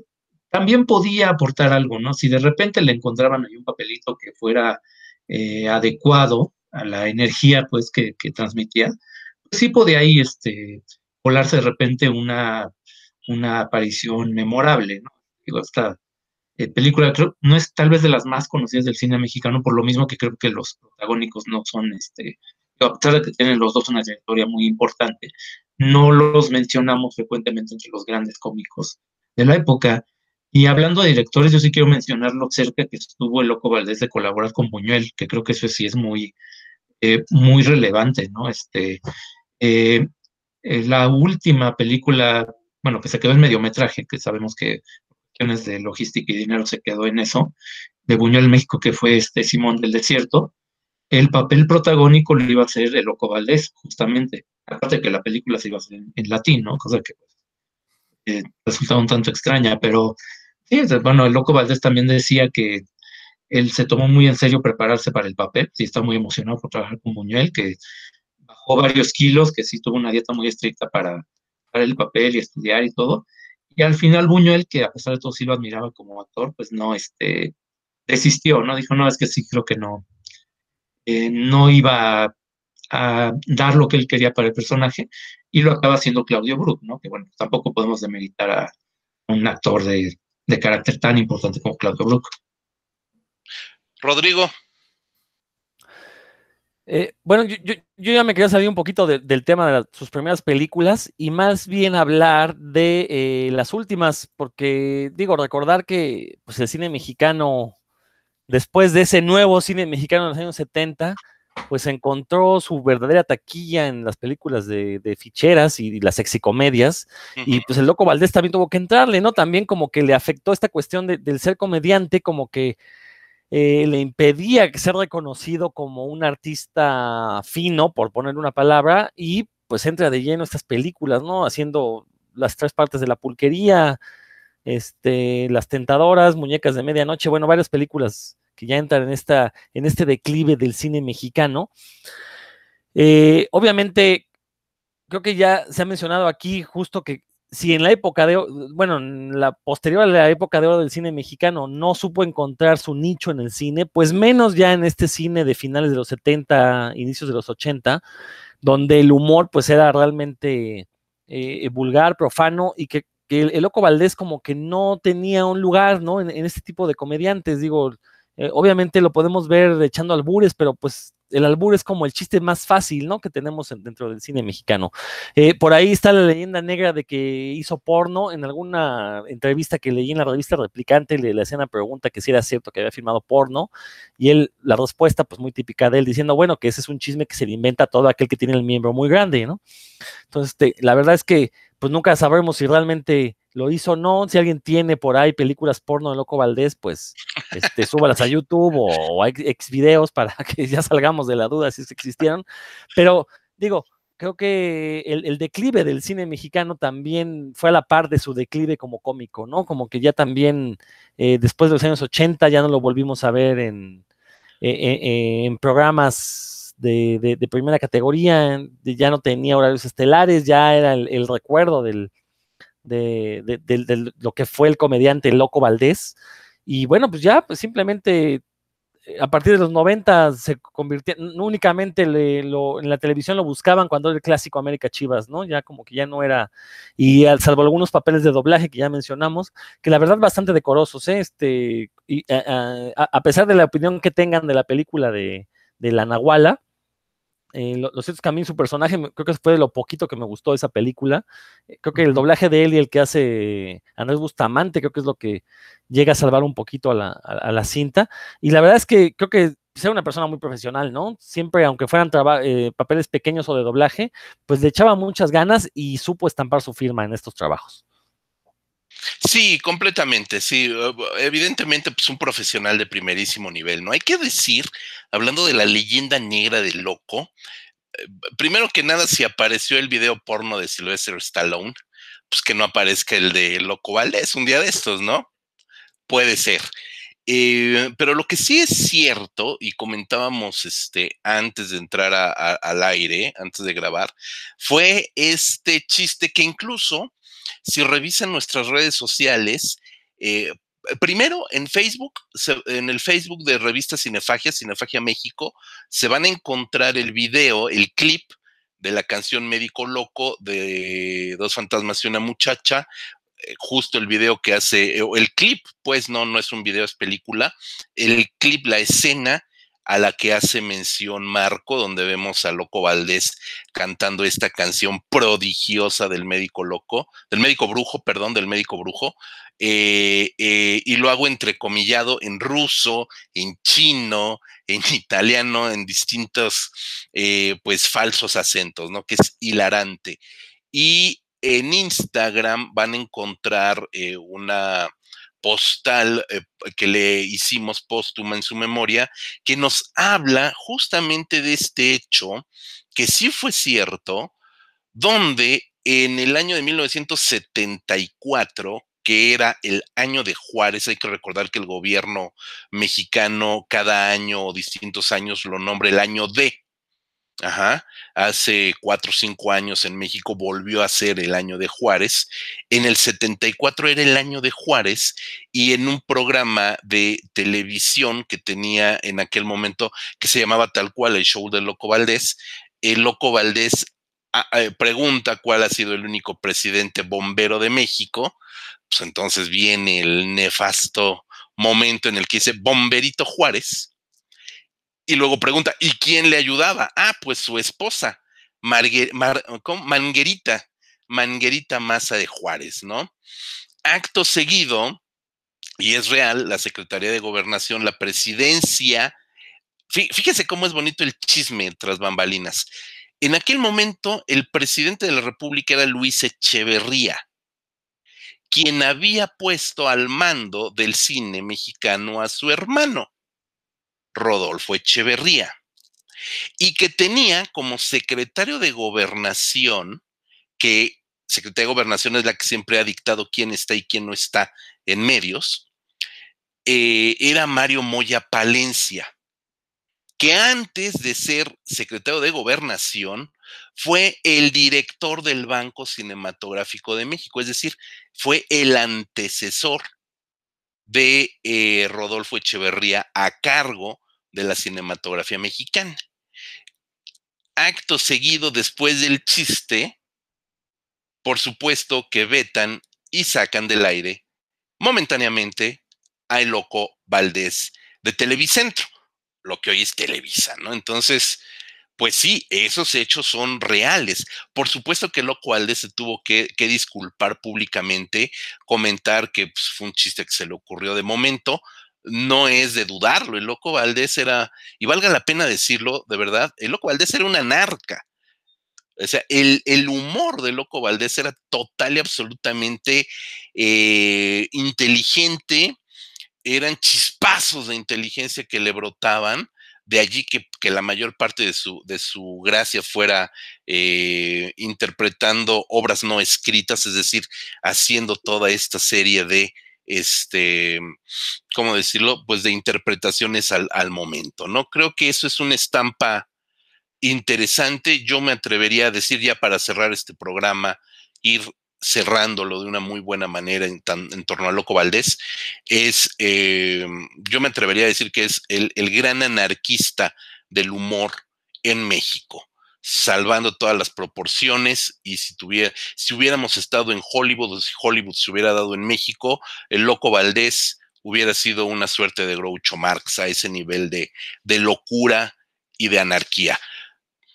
también podía aportar algo, ¿no? Si de repente le encontraban ahí un papelito que fuera eh, adecuado a la energía, pues, que, transmitía, pues sí podía ahí, este, volarse de repente una, una aparición memorable, ¿no? Digo, esta eh, película no es tal vez de las más conocidas del cine mexicano, por lo mismo que creo que los protagónicos no son, este, a pesar de que tienen los dos una trayectoria muy importante, no los mencionamos frecuentemente entre los grandes cómicos de la época. Y hablando de directores, yo sí quiero mencionar lo cerca que estuvo el Loco Valdés de colaborar con Buñuel, que creo que eso sí es muy, eh, muy relevante, ¿no? Este, eh, eh, la última película, bueno, que se quedó en mediometraje, que sabemos que cuestiones de logística y dinero se quedó en eso, de Buñuel México, que fue este Simón del Desierto, el papel protagónico lo iba a hacer el Loco Valdés, justamente. Aparte que la película se iba a hacer en, latín, ¿no? Cosa que pues, eh, resultaba un tanto extraña, pero sí, bueno, el Loco Valdés también decía que él se tomó muy en serio prepararse para el papel, sí está muy emocionado por trabajar con Buñuel, que bajó varios kilos, que sí tuvo una dieta muy estricta para, el papel y estudiar y todo. Y al final Buñuel, que a pesar de todo sí lo admiraba como actor, pues no, este, desistió, ¿no? Dijo, no, es que sí, creo que no, eh, no iba a, dar lo que él quería para el personaje y lo acaba haciendo Claudio Brook, ¿no? Que bueno, tampoco podemos demeritar a un actor de, carácter tan importante como Claudio Brook. Rodrigo. Eh, bueno, yo, ya me quería salir un poquito del tema de sus primeras películas y más bien hablar de eh, las últimas, porque digo, recordar que pues, el cine mexicano después de ese nuevo cine mexicano en los años 70, pues encontró su verdadera taquilla en las películas de, ficheras y, las sexicomedias, y pues el loco Valdés también tuvo que entrarle, ¿no? También como que le afectó esta cuestión del ser comediante, como que eh, le impedía ser reconocido como un artista fino, por poner una palabra, y pues entra de lleno estas películas, ¿no? Haciendo las tres partes de la pulquería, este, Las Tentadoras, Muñecas de Medianoche, bueno, varias películas que ya entran en, esta, en este declive del cine mexicano. Eh, obviamente, creo que ya se ha mencionado aquí justo que si en la época de, bueno, en la posterior a la época de oro del cine mexicano no supo encontrar su nicho en el cine, pues menos ya en este cine de finales de los 70, inicios de los 80, donde el humor pues era realmente eh, vulgar, profano y que el, Loco Valdés como que no tenía un lugar, ¿no? En, este tipo de comediantes, digo, eh, obviamente lo podemos ver echando albures, pero pues el albur es como el chiste más fácil, ¿no? Que tenemos dentro del cine mexicano. Eh, por ahí está la leyenda negra de que hizo porno. En alguna entrevista que leí en la revista Replicante, le, le hacían la pregunta que si era cierto que había filmado porno. Y él, la respuesta, pues muy típica de él, diciendo, bueno, que ese es un chisme que se le inventa todo aquel que tiene el miembro muy grande, ¿no? Entonces, este, la verdad es que pues nunca sabremos si realmente lo hizo o no. Si alguien tiene por ahí películas porno de Loco Valdés, pues este, súbalas a YouTube o, a ex videos para *laughs* que ya salgamos de la duda si existieron. Pero digo, creo que el, declive del cine mexicano también fue a la par de su declive como cómico, ¿no? Como que ya también eh, después de los años 80 ya no lo volvimos a ver en, eh, eh, en programas de, primera categoría, ya no tenía horarios estelares, ya era el, recuerdo del, de, lo que fue el comediante Loco Valdés. Y bueno, pues ya pues simplemente eh, a partir de los 90 se convirtió, únicamente en la televisión lo buscaban cuando era el clásico América Chivas, ¿no? Ya como que ya no era, y salvo algunos papeles de doblaje que ya mencionamos, que la verdad bastante decorosos, ¿eh? Este, y, a, pesar de la opinión que tengan de la película de, de La Nahuala, eh, lo, cierto es que a mí su personaje creo que fue de lo poquito que me gustó de esa película. Eh, creo que el doblaje de él y el que hace Andrés Bustamante creo que es lo que llega a salvar un poquito a la, cinta. Y la verdad es que creo que ser una persona muy profesional, ¿no? Siempre, aunque fueran eh, papeles pequeños o de doblaje, pues le echaba muchas ganas y supo estampar su firma en estos trabajos. Sí, completamente, sí. Evidentemente, pues un profesional de primerísimo nivel, ¿no? Hay que decir, hablando de la leyenda negra del loco, eh, primero que nada, si apareció el video porno de Sylvester Stallone, pues que no aparezca el de Loco Valdés un día de estos, ¿no? Puede ser. Eh, pero lo que sí es cierto, y comentábamos este, antes de entrar al aire, antes de grabar, fue este chiste que incluso, si revisan nuestras redes sociales, eh, primero en Facebook, en el Facebook de revista Cinefagia, Cinefagia México, se van a encontrar el video, el clip de la canción Médico Loco de Dos Fantasmas y una Muchacha, eh, justo el video que hace, el clip, pues no, no es un video, es película, el clip, la escena a la que hace mención Marco, donde vemos a Loco Valdés cantando esta canción prodigiosa del médico loco, del médico brujo, perdón, del médico brujo, eh, eh, y lo hago entrecomillado en ruso, en chino, en *laughs* italiano, en distintos, pues, falsos acentos, ¿no? Que es hilarante. Y en Instagram van a encontrar eh, una postal eh, que le hicimos póstuma en su memoria, que nos habla justamente de este hecho, que sí fue cierto, donde en el año de 1974, que era el año de Juárez, hay que recordar que el gobierno mexicano cada año o distintos años lo nombra el año de, Ajá. Hace cuatro o cinco años en México volvió a ser el año de Juárez. En el 74 era el año de Juárez y en un programa de televisión que tenía en aquel momento, que se llamaba tal cual el show de Loco Valdés, el Loco Valdés ah, eh, pregunta cuál ha sido el único presidente bombero de México. Pues entonces viene el nefasto momento en el que dice Bomberito Juárez y luego pregunta, ¿y quién le ayudaba? Ah, pues su esposa, Manguerita, Manguerita Maza de Juárez, ¿no? Acto seguido, y es real, la Secretaría de Gobernación, la presidencia, fíjese cómo es bonito el chisme tras bambalinas. En aquel momento, el presidente de la República era Luis Echeverría, quien había puesto al mando del cine mexicano a su hermano. Rodolfo Echeverría, y que tenía como secretario de gobernación, que secretario de gobernación es la que siempre ha dictado quién está y quién no está en medios, eh, era Mario Moya Palencia, que antes de ser secretario de gobernación fue el director del Banco Cinematográfico de México, es decir, fue el antecesor de eh, Rodolfo Echeverría a cargo de la cinematografía mexicana. Acto seguido, después del chiste, por supuesto que vetan y sacan del aire momentáneamente a El Loco Valdés de Televicentro, lo que hoy es Televisa, ¿no? Entonces, pues sí, esos hechos son reales. Por supuesto que Loco Valdés se tuvo que, disculpar públicamente, comentar que pues, fue un chiste que se le ocurrió de momento, no es de dudarlo. El loco Valdés era, y valga la pena decirlo, de verdad, el loco Valdés era una narca. O sea, el, humor de Loco Valdés era total y absolutamente eh, inteligente, eran chispazos de inteligencia que le brotaban, de allí que, la mayor parte de su, de su gracia fuera eh, interpretando obras no escritas, es decir, haciendo toda esta serie de este, ¿cómo decirlo? Pues de interpretaciones al, momento, ¿no? Creo que eso es una estampa interesante. Yo me atrevería a decir ya para cerrar este programa, ir cerrándolo de una muy buena manera en, torno a Loco Valdés, es, eh, yo me atrevería a decir que es el, el gran anarquista del humor en México salvando todas las proporciones y si tuviera, si hubiéramos estado en Hollywood o si Hollywood se hubiera dado en México, el loco Valdés hubiera sido una suerte de Groucho Marx a ese nivel de, locura y de anarquía.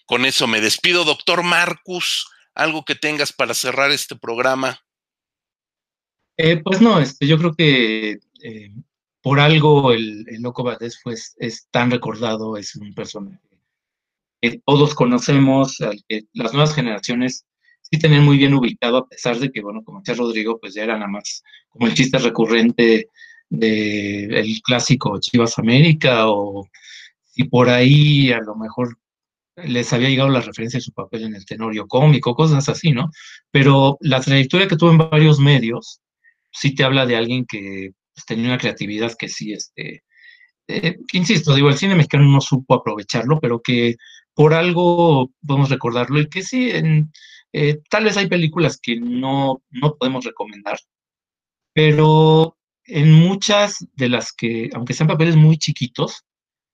Con eso me despido, doctor Marcus. ¿Algo que tengas para cerrar este programa? Eh, pues no, este, yo creo que eh, por algo el, el, Loco Valdés pues, es tan recordado, es un personaje todos conocemos, que las nuevas generaciones sí tener muy bien ubicado, a pesar de que, bueno, como decía Rodrigo, pues ya era nada más como el chiste recurrente del el clásico Chivas América, o si por ahí a lo mejor les había llegado la referencia de su papel en el tenorio cómico, cosas así, ¿no? Pero la trayectoria que tuvo en varios medios sí te habla de alguien que pues, tenía una creatividad que sí, este, eh, insisto, digo, el cine mexicano no supo aprovecharlo, pero que por algo podemos recordarlo y que sí, en, eh, tal vez hay películas que no, no podemos recomendar, pero en muchas de las que, aunque sean papeles muy chiquitos,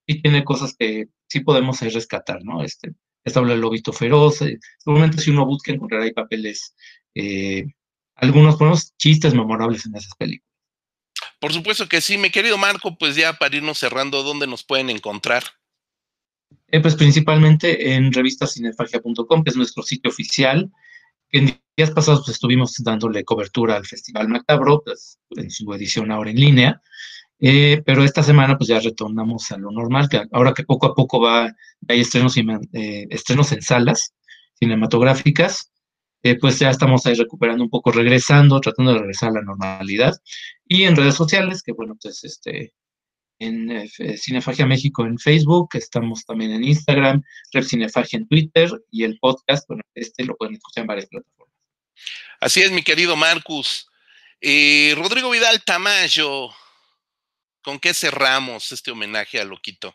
sí tiene cosas que sí podemos rescatar, ¿no? Este, esta habla del lobito feroz, eh, seguramente si uno busca encontrará ahí papeles, eh, algunos buenos chistes memorables en esas películas. Por supuesto que sí, mi querido Marco, pues ya para irnos cerrando, ¿dónde nos pueden encontrar? Eh, pues principalmente en revistacinefagia.com, que es nuestro sitio oficial. En días pasados pues, estuvimos dándole cobertura al Festival Macabro, pues, en su edición ahora en línea. Eh, pero esta semana pues ya retornamos a lo normal, que ahora que poco a poco va, hay estrenos, eh, estrenos en salas cinematográficas, pues ya estamos ahí recuperando un poco, regresando, tratando de regresar a la normalidad. Y en redes sociales, que bueno, pues este, en Cinefagia México en Facebook, estamos también en Instagram, Rep Cinefagia en Twitter y el podcast, bueno, este lo pueden escuchar en varias plataformas. Así es, mi querido Marcus. Rodrigo Vidal Tamayo, ¿Con qué cerramos este homenaje a Loquito?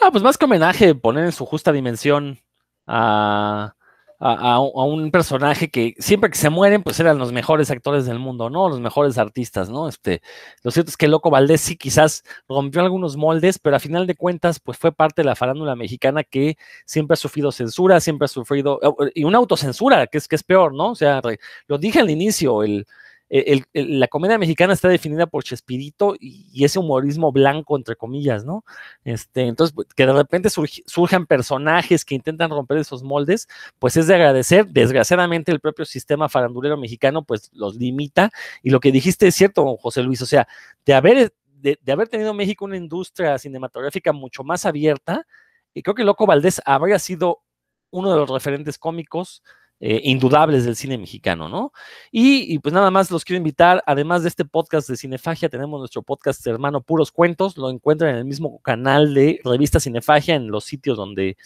Ah, pues más que homenaje, poner en su justa dimensión a, un personaje que siempre que se mueren, pues eran los mejores actores del mundo, ¿no? Los mejores artistas, ¿no? Este, lo cierto es que Loco Valdés sí quizás rompió algunos moldes, pero a final de cuentas, pues fue parte de la farándula mexicana que siempre ha sufrido censura, siempre ha sufrido, y una autocensura, que es, que es peor, ¿no? O sea, lo dije al inicio, el, la comedia mexicana está definida por Chespirito y, ese humorismo blanco, entre comillas, ¿no? Este, entonces, pues, que de repente surjan personajes que intentan romper esos moldes, pues es de agradecer. Desgraciadamente, el propio sistema farandulero mexicano, pues los limita. Y lo que dijiste es cierto, José Luis, o sea, de haber, de, haber tenido México una industria cinematográfica mucho más abierta, y creo que Loco Valdés habría sido uno de los referentes cómicos eh, indudables del cine mexicano, ¿no? Y, pues nada más los quiero invitar, además de este podcast de Cinefagia, tenemos nuestro podcast hermano Puros Cuentos, lo encuentran en el mismo canal de Revista Cinefagia, en los sitios donde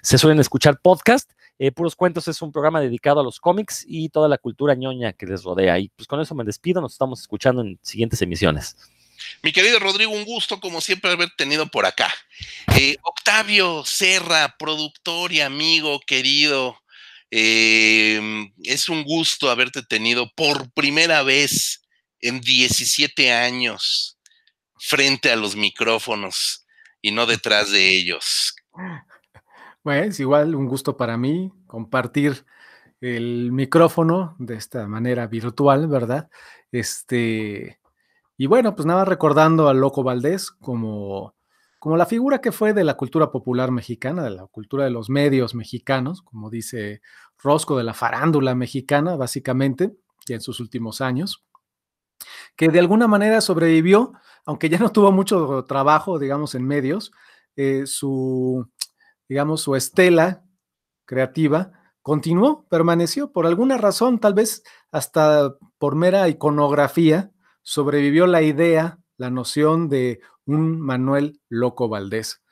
se suelen escuchar podcast. Eh, Puros Cuentos es un programa dedicado a los cómics y toda la cultura ñoña que les rodea. Y pues con eso me despido, nos estamos escuchando en siguientes emisiones. Mi querido Rodrigo, un gusto como siempre haber tenido por acá. Eh, Octavio Serra, productor y amigo querido, Em, es un gusto haberte tenido por primera vez en 17 años frente a los micrófonos y no detrás de *laughs* ellos. Bueno, es igual un gusto para mí compartir el micrófono de esta manera virtual, ¿verdad? Este, y bueno, pues nada, recordando al Loco Valdés como, como la figura que fue de la cultura popular mexicana, de la cultura de los medios mexicanos, como dice rosco de la farándula mexicana, básicamente, ya en sus últimos años, que de alguna manera sobrevivió, aunque ya no tuvo mucho trabajo, digamos, en medios, eh, su, digamos, su estela creativa continuó, permaneció, por alguna razón, tal vez hasta por mera iconografía, sobrevivió la idea, la noción de un Manuel Loco Valdés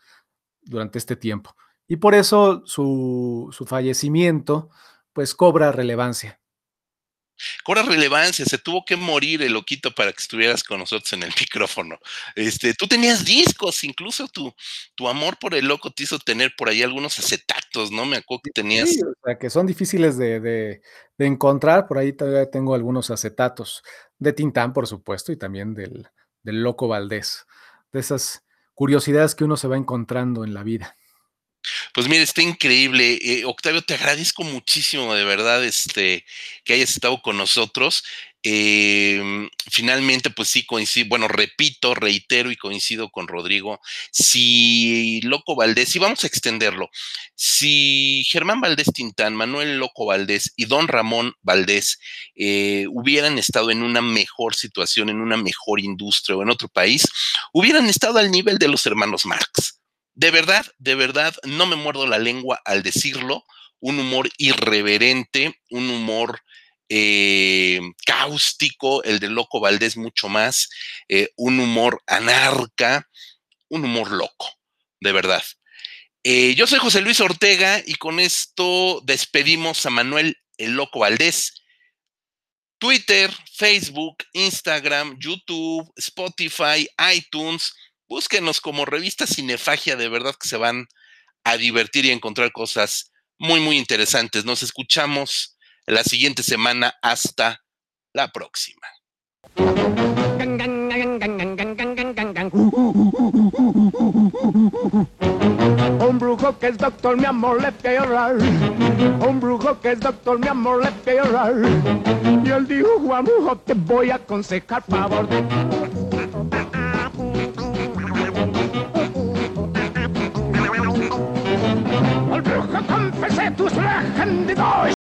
durante este tiempo. Y por eso su, fallecimiento pues cobra relevancia. Cobra relevancia, se tuvo que morir el loquito para que estuvieras con nosotros en el *laughs* micrófono. Este, tú tenías discos, incluso tu, tu amor por el loco te hizo tener por ahí algunos acetatos, ¿no? Me acuerdo que tenías. Sí, o sea, que son difíciles de, de, encontrar, por ahí todavía tengo algunos acetatos de Tintán, por supuesto, y también del, del loco Valdés, de esas curiosidades que uno se va encontrando en la vida. Pues mire, está increíble. Eh, Octavio, te agradezco muchísimo, de verdad, este, que hayas estado con nosotros. Em, finalmente, pues sí, coincido, bueno, repito, reitero y coincido con Rodrigo. Si Loco Valdés, y vamos a extenderlo, si Germán Valdés Tintán, Manuel Loco Valdés y Don Ramón Valdés eh, hubieran estado en una mejor situación, en una mejor industria o en otro país, hubieran estado al nivel de los hermanos Marx de verdad, de verdad, no me muerdo la lengua al decirlo, un humor irreverente, un humor eh, cáustico, el de Loco Valdés mucho más, eh, un humor anarca, un humor loco, de verdad. Eh, yo soy José Luis Ortega y con esto despedimos a Manuel el Loco Valdés. Twitter, Facebook, Instagram, YouTube, Spotify, iTunes. Búsquenos como revista Cinefagia, de verdad que se van a divertir y encontrar cosas muy, muy interesantes. Nos escuchamos la siguiente semana. Hasta la próxima. Un brujo que es doctor, mi amor, le fui llorar. Un brujo que es doctor, mi amor, le fui llorar. Y él dijo, Juan Brujo, te voy a aconsejar favor. El brujo confesé tus legendas